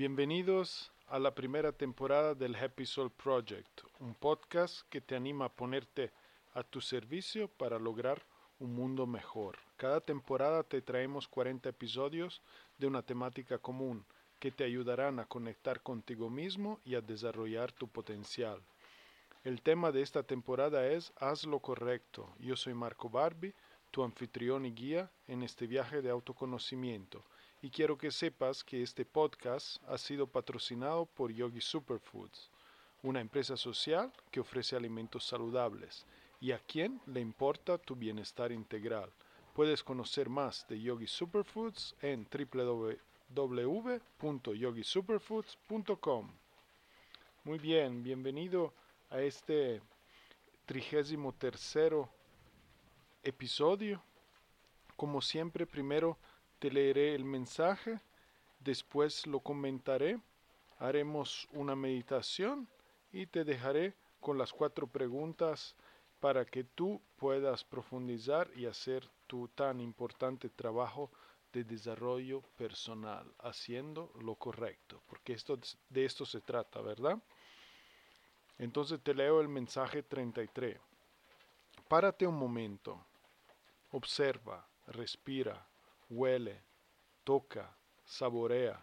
Bienvenidos a la primera temporada del Happy Soul Project, un podcast que te anima a ponerte a tu servicio para lograr un mundo mejor. Cada temporada te traemos 40 episodios de una temática común que te ayudarán a conectar contigo mismo y a desarrollar tu potencial. El tema de esta temporada es Haz lo correcto. Yo soy Marco Barbie, tu anfitrión y guía en este viaje de autoconocimiento. Y quiero que sepas que este podcast ha sido patrocinado por Yogi Superfoods, una empresa social que ofrece alimentos saludables y a quien le importa tu bienestar integral. Puedes conocer más de Yogi Superfoods en www.yogisuperfoods.com. Muy bien, bienvenido a este trigésimo tercero episodio. Como siempre, primero te leeré el mensaje, después lo comentaré, haremos una meditación y te dejaré con las cuatro preguntas para que tú puedas profundizar y hacer tu tan importante trabajo de desarrollo personal, haciendo lo correcto, porque esto, de esto se trata, ¿verdad? Entonces te leo el mensaje 33. Párate un momento, observa, respira, huele, toca, saborea.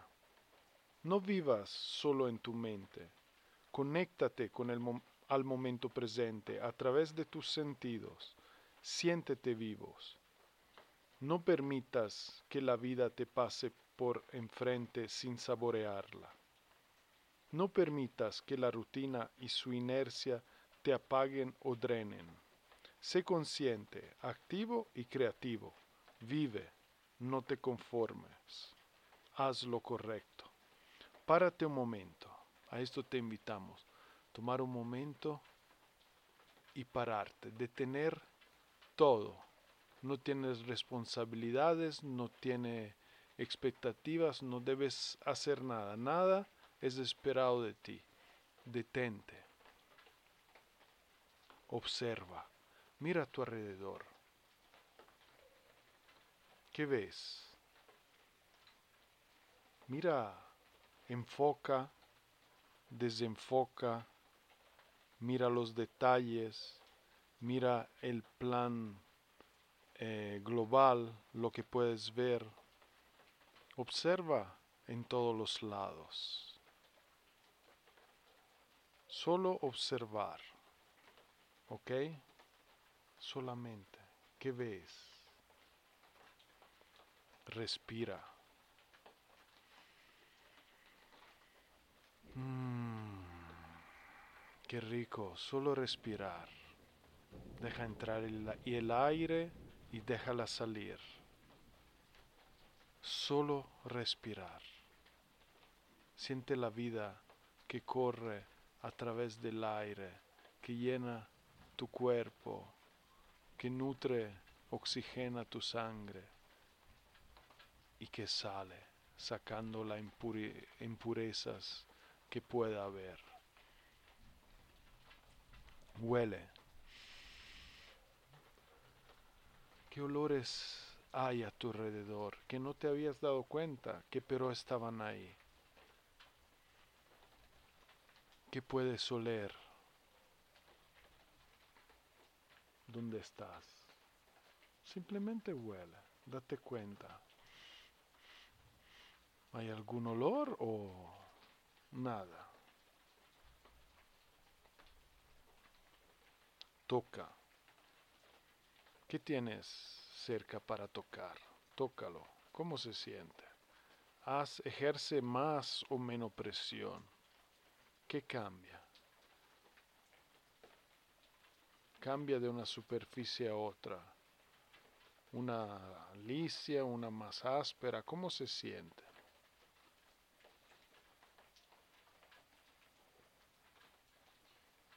No vivas solo en tu mente, conéctate con el, al momento presente a través de tus sentidos. Siéntete vivos. No permitas que la vida te pase por enfrente sin saborearla. No permitas que la rutina y su inercia te apaguen o drenen. Sé consciente, activo y creativo. Vive, no te conformes. Haz lo correcto. Párate un momento. A esto te invitamos tomar un momento y pararte, detener todo. No tienes responsabilidades, no tienes expectativas, no debes hacer nada, nada es esperado de ti. Detente. Observa, mira a tu alrededor. ¿Qué ves? Mira, enfoca, desenfoca, mira los detalles, mira el plan eh, global, lo que puedes ver. Observa en todos los lados. Solo observar. ¿Ok? Solamente. ¿Qué ves? Respira. Mm, qué rico, solo respirar. Deja entrar el aire y déjala salir. Solo respirar. Siente la vida que corre a través del aire, que llena tu cuerpo, que nutre, oxigena tu sangre y que sale sacando las impurezas que pueda haber. Huele. ¿Qué olores hay a tu alrededor que no te habías dado cuenta que pero estaban ahí? ¿Qué puedes oler? ¿Dónde estás? Simplemente huele, date cuenta. ¿Hay algún olor o nada? Toca. ¿Qué tienes cerca para tocar? Tócalo. ¿Cómo se siente? Haz, ejerce más o menos presión. ¿Qué cambia? Cambia de una superficie a otra. Una lisia, una más áspera. ¿Cómo se siente?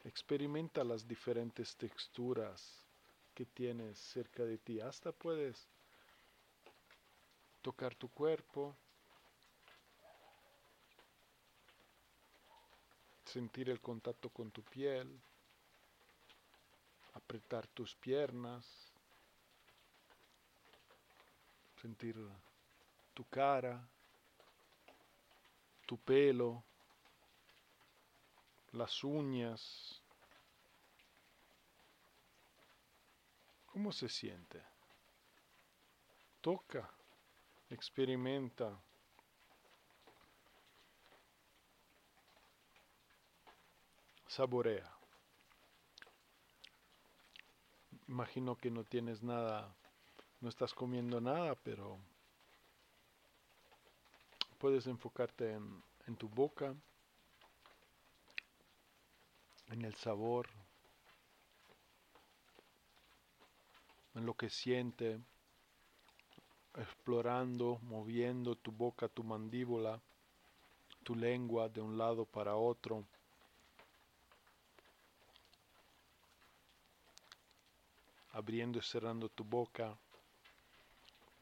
Experimenta las diferentes texturas que tienes cerca de ti. Hasta puedes tocar tu cuerpo, sentir el contacto con tu piel, apretar tus piernas, sentir tu cara, tu pelo, las uñas. ¿Cómo se siente? Toca, experimenta. Saborea. Imagino que no tienes nada, no estás comiendo nada, pero puedes enfocarte en, en tu boca, en el sabor, en lo que siente, explorando, moviendo tu boca, tu mandíbula, tu lengua de un lado para otro. abriendo y cerrando tu boca.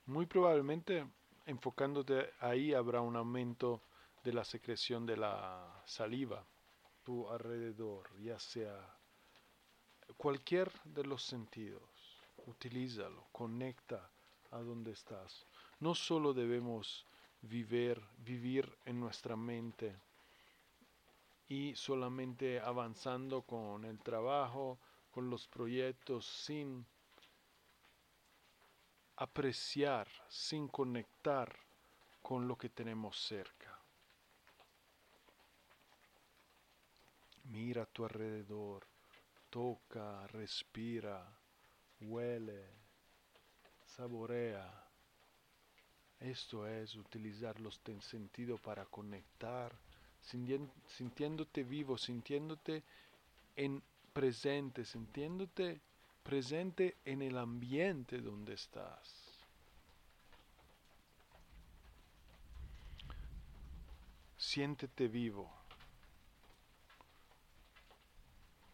Muy probablemente enfocándote ahí habrá un aumento de la secreción de la saliva alrededor, ya sea cualquier de los sentidos. Utilízalo, conecta a donde estás. No solo debemos vivir, vivir en nuestra mente y solamente avanzando con el trabajo, con los proyectos, sin apreciar, sin conectar con lo que tenemos cerca. Mira a tu alrededor, toca, respira, huele, saborea. Esto es utilizar los sentidos para conectar, sintiéndote vivo, sintiéndote en presente, sintiéndote presente en el ambiente donde estás. Siéntete vivo.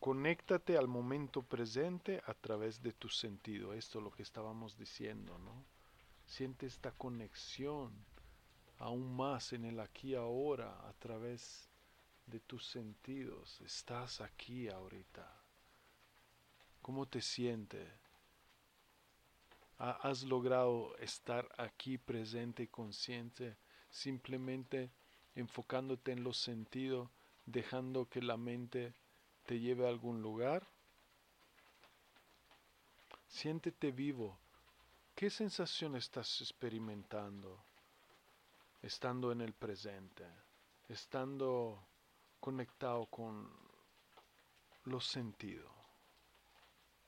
Conéctate al momento presente a través de tu sentido. Esto es lo que estábamos diciendo, ¿no? Siente esta conexión aún más en el aquí ahora a través de tus sentidos. Estás aquí ahorita. ¿Cómo te sientes? ¿Has logrado estar aquí presente y consciente simplemente enfocándote en los sentidos, dejando que la mente te lleve a algún lugar? Siéntete vivo. ¿Qué sensación estás experimentando estando en el presente? Estando conectado con los sentidos.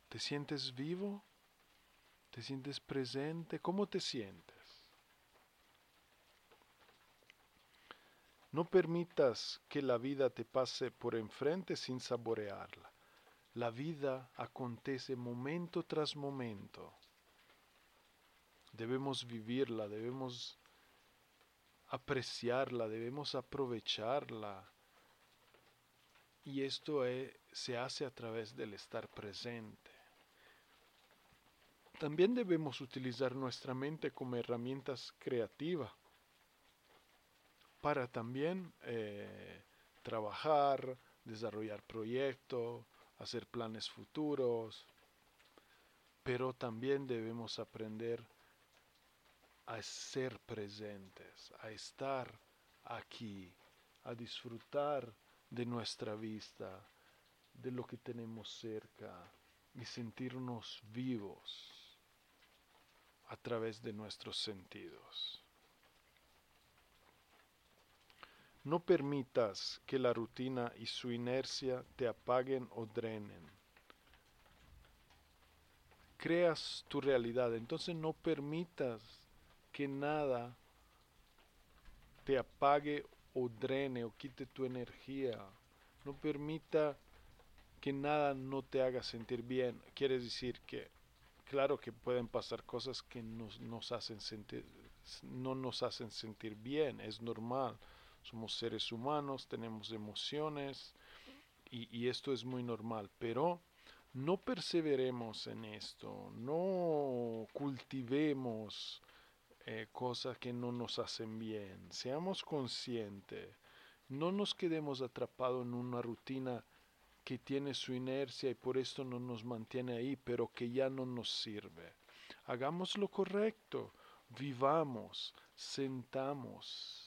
¿Te sientes vivo? ¿Te sientes presente? ¿Cómo te sientes? No permitas que la vida te pase por enfrente sin saborearla. La vida acontece momento tras momento. Debemos vivirla, debemos apreciarla, debemos aprovecharla. Y esto se hace a través del estar presente. También debemos utilizar nuestra mente como herramientas creativas para también eh, trabajar, desarrollar proyectos, hacer planes futuros, pero también debemos aprender a ser presentes, a estar aquí, a disfrutar de nuestra vista, de lo que tenemos cerca y sentirnos vivos a través de nuestros sentidos. No permitas que la rutina y su inercia te apaguen o drenen. Creas tu realidad, entonces no permitas que nada te apague o drene o quite tu energía. No permita que nada no te haga sentir bien. Quiere decir que, claro que pueden pasar cosas que nos hacen sentir, no nos hacen sentir bien, es normal somos seres humanos, tenemos emociones, y, y esto es muy normal, pero no perseveremos en esto, no cultivemos eh, cosas que no nos hacen bien, seamos conscientes, no nos quedemos atrapados en una rutina que tiene su inercia y por esto no nos mantiene ahí, pero que ya no nos sirve. Hagamos lo correcto, vivamos, sentamos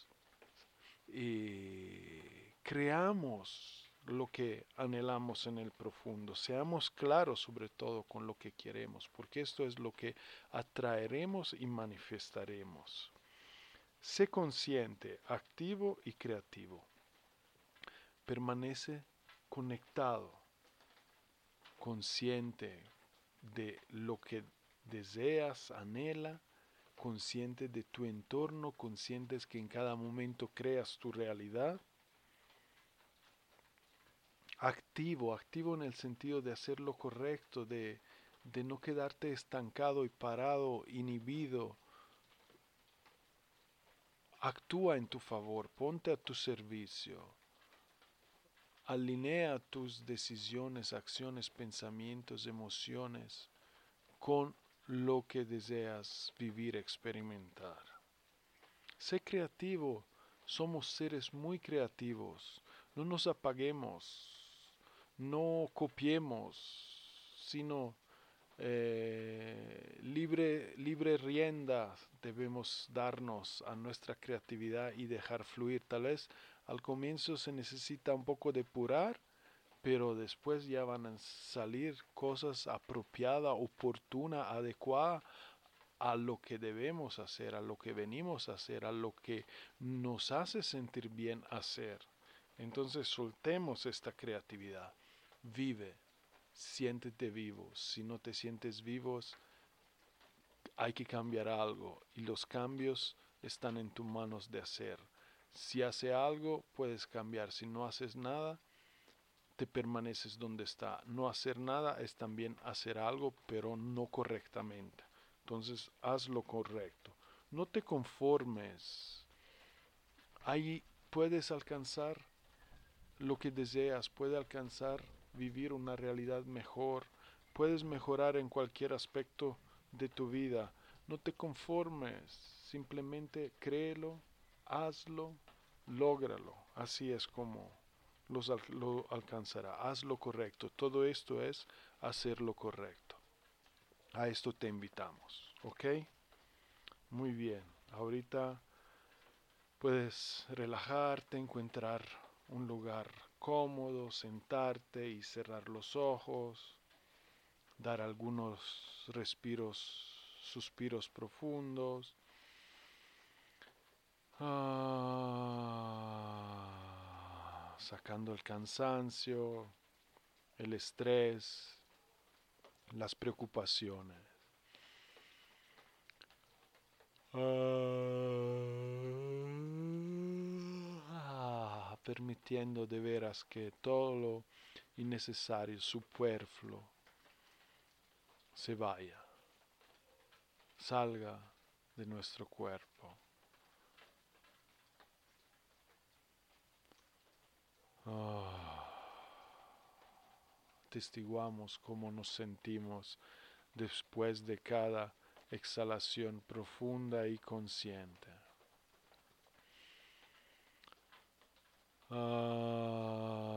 creamos lo que anhelamos en el profundo. Seamos claros sobre todo con lo que queremos, porque esto es lo que atraeremos y manifestaremos. Sé consciente, activo y creativo. Permanece conectado, consciente de lo que deseas, anhela, consciente de tu entorno, conscientes que en cada momento creas tu realidad activo, activo en el sentido de hacer lo correcto, de, de no quedarte estancado y parado, inhibido. Actúa en tu favor, ponte a tu servicio. Alinea tus decisiones, acciones, pensamientos, emociones con lo que deseas vivir, experimentar. Sé creativo, somos seres muy creativos. No nos apaguemos, no copiemos, sino eh, libre, libre rienda debemos darnos a nuestra creatividad y dejar fluir. Tal vez al comienzo se necesita un poco depurar, pero después ya van a salir cosas apropiadas, oportunas, adecuadas a lo que debemos hacer, a lo que venimos a hacer, a lo que nos hace sentir bien hacer. Entonces soltemos esta creatividad vive, siéntete vivo. Si no te sientes vivos, hay que cambiar algo y los cambios están en tus manos de hacer. Si hace algo, puedes cambiar. Si no haces nada, te permaneces donde está. No hacer nada es también hacer algo, pero no correctamente. Entonces, haz lo correcto. No te conformes. Ahí puedes alcanzar lo que deseas, puedes alcanzar vivir una realidad mejor, puedes mejorar en cualquier aspecto de tu vida. No te conformes, simplemente créelo, hazlo, lógralo. Así es como lo alcanzará. Haz lo correcto. Todo esto es hacer lo correcto. A esto te invitamos, ¿ok? Muy bien. Ahorita puedes relajarte, encontrar un lugar cómodo, sentarte y cerrar los ojos, dar algunos respiros, suspiros profundos. Ah, sacando el cansancio, el estrés, las preocupaciones. Ah, permitiendo de veras que todo lo innecesario, superfluo, se vaya, salga de nuestro cuerpo. Oh. Testiguamos cómo nos sentimos después de cada exhalación profunda y consciente. Ah.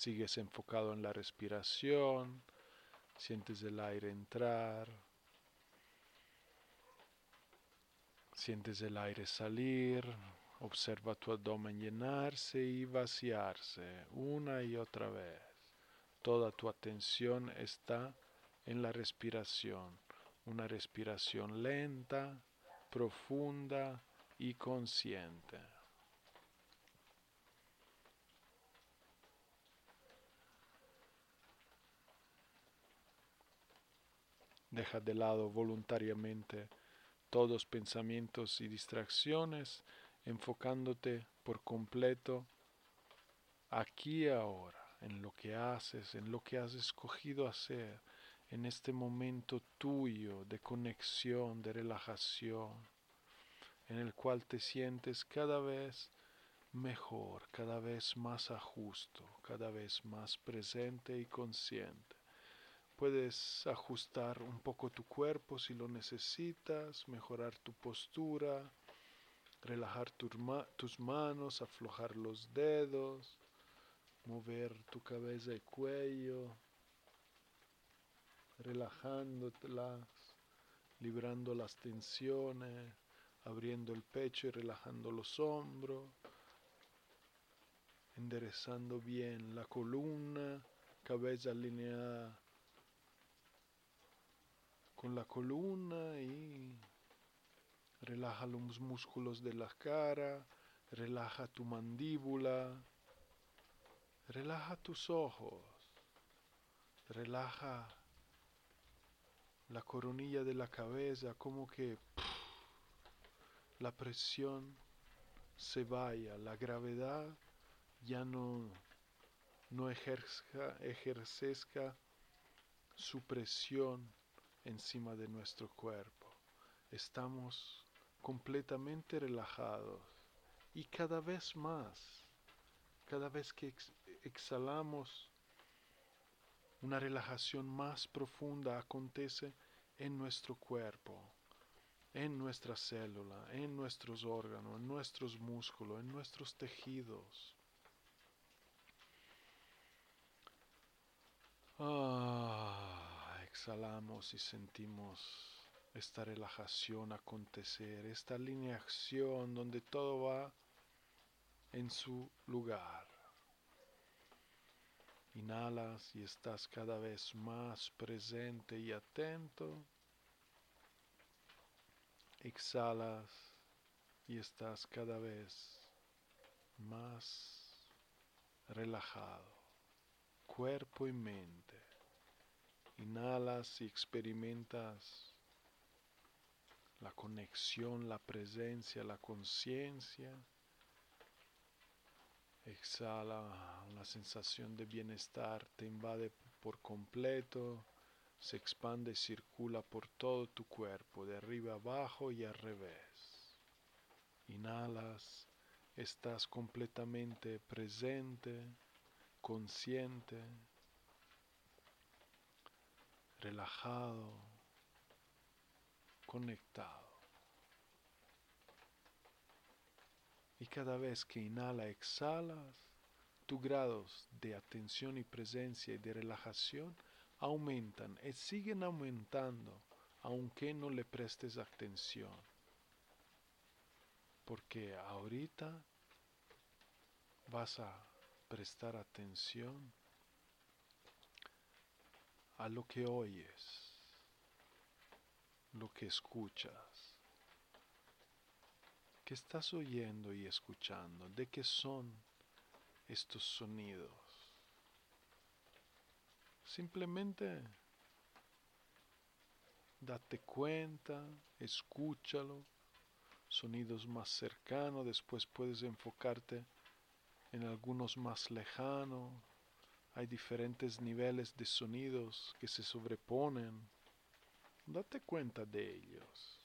Sigues enfocado en la respiración, sientes el aire entrar, sientes el aire salir, Observa tu abdomen llenarse y vaciarse una y otra vez. Toda tu atención está en la respiración, una respiración lenta, profunda y consciente. Deja de lado voluntariamente todos pensamientos y distracciones enfocándote por completo aquí y ahora, en lo que haces, en lo que has escogido hacer, en este momento tuyo de conexión, de relajación, en el cual te sientes cada vez mejor, cada vez más a justo, cada vez más presente y consciente. Puedes ajustar un poco tu cuerpo si lo necesitas, mejorar tu postura, relajar tus manos, aflojar los dedos, mover tu cabeza y cuello, relajándotelas, librando las tensiones, abriendo el pecho y relajando los hombros, enderezando bien la columna, cabeza alineada con la columna y relaja los músculos de la cara, relaja tu mandíbula, relaja tus ojos, relaja la coronilla de la cabeza, como que la presión se vaya, la gravedad ya no, no ejerza, su presión encima de nuestro cuerpo. Estamos completamente relajados y cada vez más, cada vez que exhalamos, una relajación más profunda acontece en nuestro cuerpo, en nuestra célula, en nuestros órganos, en nuestros músculos, en nuestros tejidos. Ah, exhalamos y sentimos esta relajación acontecer, esta alineación donde todo va en su lugar. Inhalas y estás cada vez más presente y atento. Exhalas y estás cada vez más relajado, cuerpo y mente. Inhalas y experimentas la conexión, la presencia, la conciencia. Exhala, la sensación de bienestar te invade por completo, se expande y circula por todo tu cuerpo, de arriba abajo y al revés. Inhalas, estás completamente presente, consciente, relajado, conectado. Y cada vez que inhala, exhalas, tus grados de atención y presencia y de relajación aumentan y siguen aumentando aunque no le prestes atención. Porque ahorita vas a prestar atención a lo que oyes, lo que escuchas. ¿Qué estás oyendo y escuchando? ¿De qué son estos sonidos? Simplemente date cuenta, escúchalo, sonidos más cercanos, después puedes enfocarte en algunos más lejanos. Hay diferentes niveles de sonidos que se sobreponen. Date cuenta de ellos.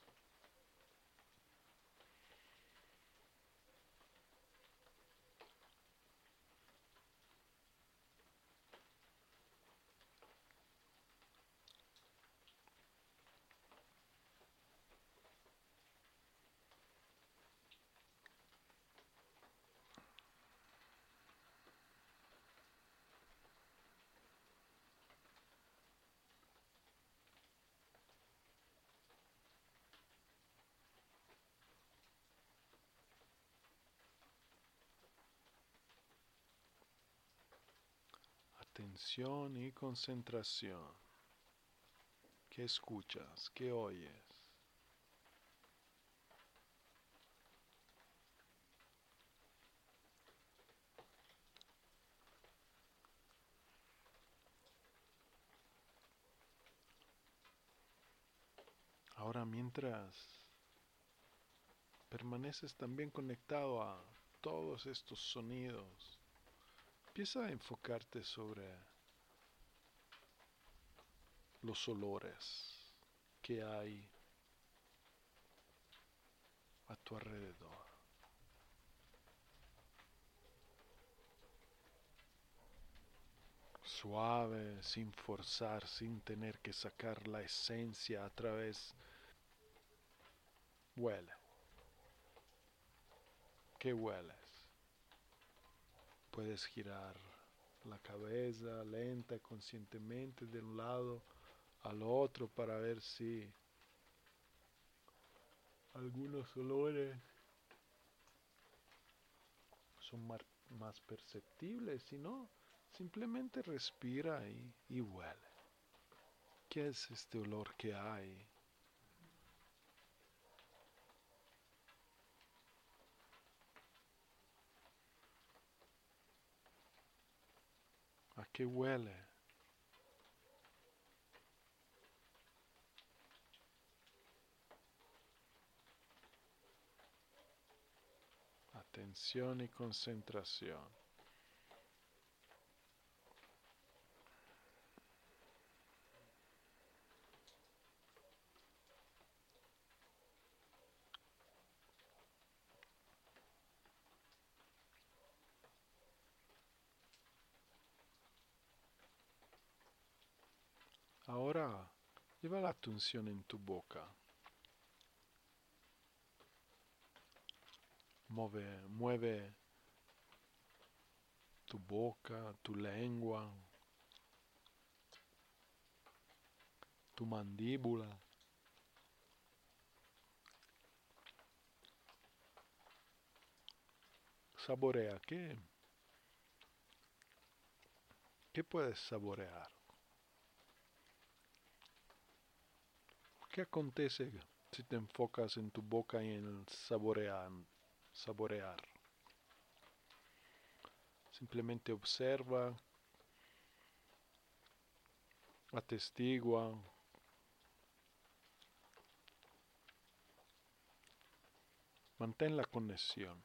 Atención y concentración. ¿Qué escuchas? ¿Qué oyes? Ahora mientras permaneces también conectado a todos estos sonidos, empieza a enfocarte sobre los olores que hay a tu alrededor. Suave, sin forzar, sin tener que sacar la esencia a través. Huele. ¿Qué hueles? Puedes girar la cabeza lenta, conscientemente de un lado al otro para ver si algunos olores son más perceptibles, si no, simplemente respira y, y huele. ¿Qué es este olor que hay? ¿A qué huele? Atención y concentración. Ahora lleva la atención en tu boca. Mueve, mueve tu boca, tu lengua, tu mandíbula. Saborea, ¿qué? ¿Qué puedes saborear? ¿Qué acontece si te enfocas en tu boca y en el saborear? saborear. Simplemente observa, atestigua, mantén la conexión.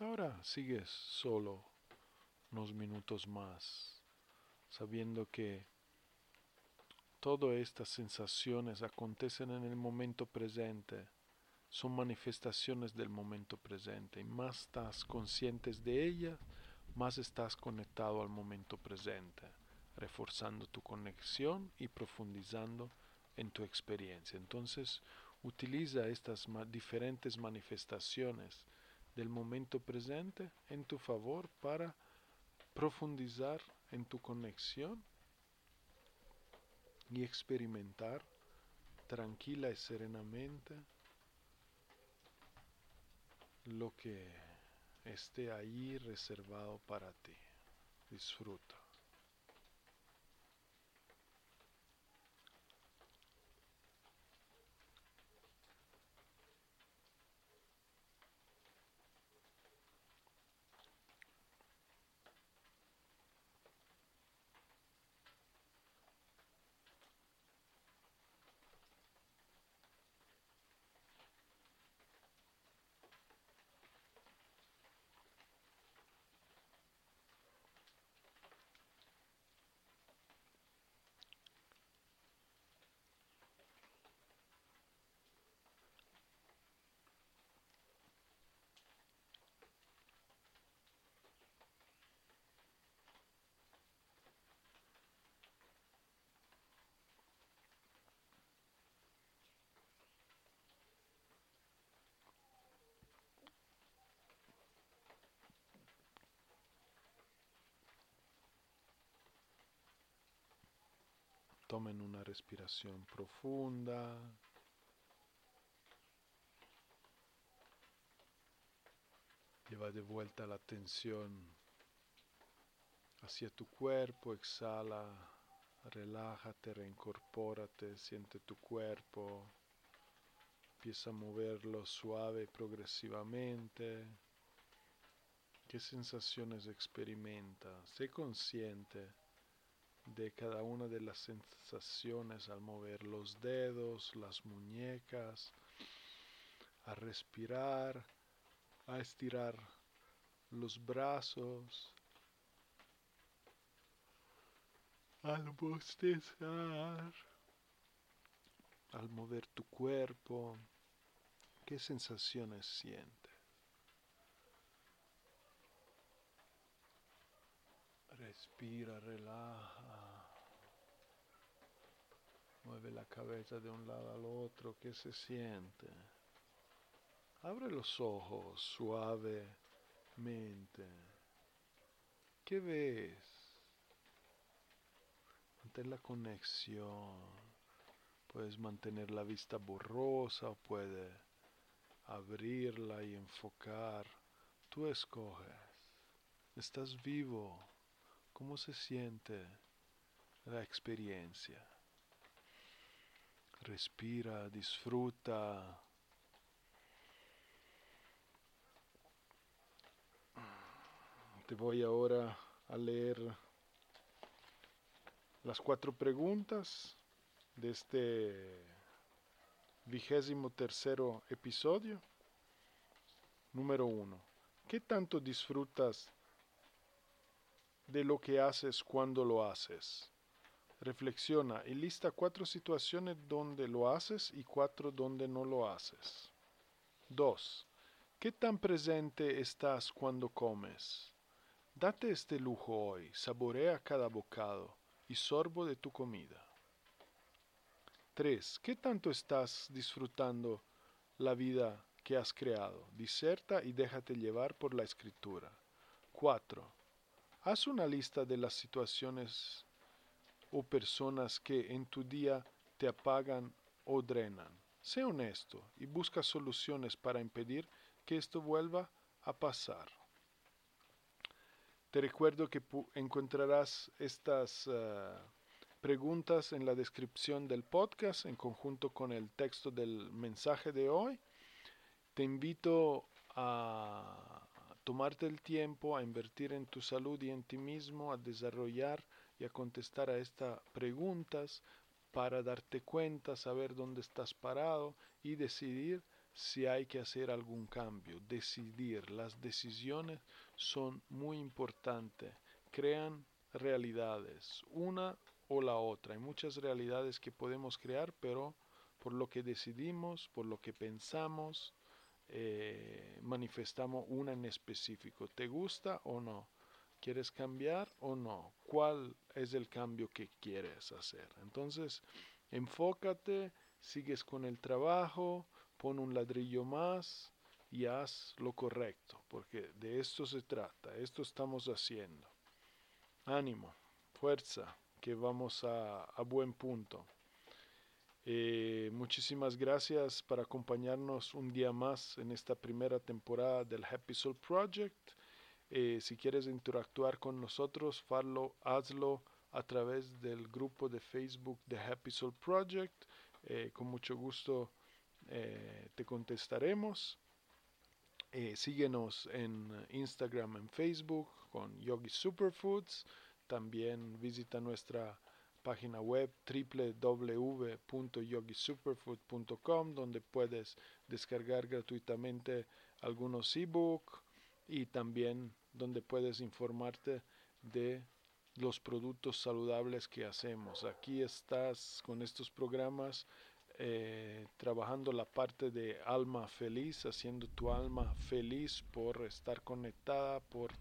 Ahora sigues solo unos minutos más, sabiendo que todas estas sensaciones acontecen en el momento presente, son manifestaciones del momento presente, y más estás conscientes de ellas, más estás conectado al momento presente, reforzando tu conexión y profundizando en tu experiencia. Entonces, utiliza estas diferentes manifestaciones del momento presente en tu favor para profundizar en tu conexión y experimentar tranquila y serenamente lo que esté ahí reservado para ti. Disfruta. Tomen una respiración profunda. Lleva de vuelta la atención hacia tu cuerpo, exhala, relájate, reincorpórate, siente tu cuerpo, empieza a moverlo suave progresivamente. ¿Qué sensaciones experimenta? Sé consciente de cada una de las sensaciones al mover los dedos, las muñecas, a respirar, a estirar los brazos, al bostezar, al mover tu cuerpo, ¿qué sensaciones sientes? Respira, relaja. Mueve la cabeza de un lado al otro. ¿Qué se siente? Abre los ojos suavemente. ¿Qué ves? Mantén la conexión. Puedes mantener la vista borrosa o puedes abrirla y enfocar. Tú escoges. Estás vivo. ¿Cómo se siente la experiencia? Respira, disfruta. Te voy ahora a leer las cuatro preguntas de este vigésimo tercero episodio. Número uno. ¿Qué tanto disfrutas de lo que haces cuando lo haces? Reflexiona y lista cuatro situaciones donde lo haces y cuatro donde no lo haces. 2. ¿Qué tan presente estás cuando comes? Date este lujo hoy, saborea cada bocado y sorbo de tu comida. 3. ¿Qué tanto estás disfrutando la vida que has creado? Diserta y déjate llevar por la escritura. 4. Haz una lista de las situaciones o personas que en tu día te apagan o drenan. Sé honesto y busca soluciones para impedir que esto vuelva a pasar. Te recuerdo que encontrarás estas uh, preguntas en la descripción del podcast en conjunto con el texto del mensaje de hoy. Te invito a tomarte el tiempo, a invertir en tu salud y en ti mismo, a desarrollar y a contestar a estas preguntas para darte cuenta, saber dónde estás parado y decidir si hay que hacer algún cambio. Decidir, las decisiones son muy importantes, crean realidades, una o la otra. Hay muchas realidades que podemos crear, pero por lo que decidimos, por lo que pensamos, eh, manifestamos una en específico. ¿Te gusta o no? ¿Quieres cambiar o no? ¿Cuál es el cambio que quieres hacer? Entonces, enfócate, sigues con el trabajo, pon un ladrillo más y haz lo correcto, porque de esto se trata, esto estamos haciendo. Ánimo, fuerza, que vamos a, buen punto. Eh, muchísimas gracias por acompañarnos un día más en esta primera temporada del Happy Soul Project. Eh, si quieres interactuar con nosotros, hazlo a través del grupo de Facebook de Happy Soul Project. Eh, con mucho gusto te contestaremos. síguenos en Instagram, en Facebook con Yogi Superfoods. También visita nuestra página web www.yogisuperfood.com donde puedes descargar gratuitamente algunos ebook y también donde puedes informarte de los productos saludables que hacemos. Aquí estás con estos programas eh, trabajando la parte de alma feliz, haciendo tu alma feliz por estar conectada, por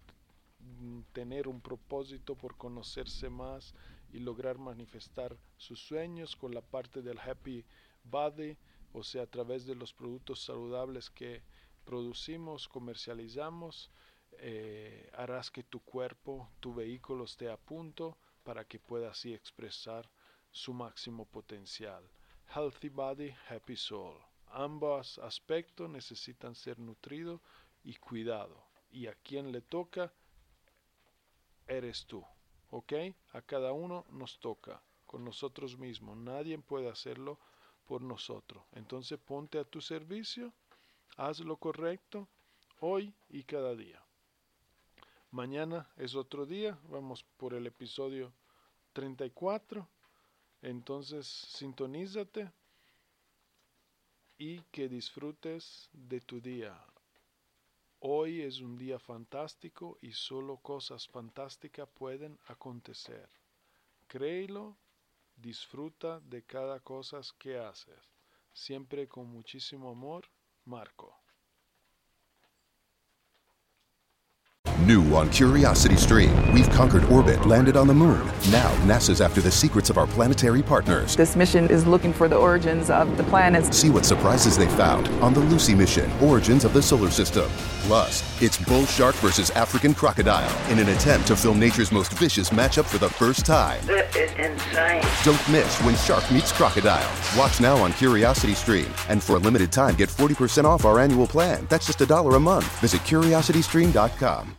tener un propósito, por conocerse más y lograr manifestar sus sueños con la parte del happy body, o sea, a través de los productos saludables que producimos, comercializamos, eh, harás que tu cuerpo, tu vehículo esté a punto para que pueda así expresar su máximo potencial. Healthy body, happy soul. Ambos aspectos necesitan ser nutridos y cuidados y a quien le toca eres tú, ¿ok? A cada uno nos toca con nosotros mismos. Nadie puede hacerlo por nosotros. Entonces ponte a tu servicio, haz lo correcto hoy y cada día. Mañana es otro día, vamos por el episodio 34. Entonces sintonízate y que disfrutes de tu día. Hoy es un día fantástico y solo cosas fantásticas pueden acontecer. Créelo, disfruta de cada cosa que haces. Siempre con muchísimo amor, Marco. New on Curiosity Stream, we've conquered orbit, landed on the moon. Now, NASA's after the secrets of our planetary partners. This mission is looking for the origins of the planets. See what surprises they found on the Lucy mission, Origins of the Solar System. Plus, it's bull shark versus African crocodile in an attempt to film nature's most vicious matchup for the first time. This is insane. Don't miss when shark meets crocodile. Watch now on Curiosity Stream, and for a limited time, get 40% off our annual plan. That's just a dollar a month. Visit curiositystream.com.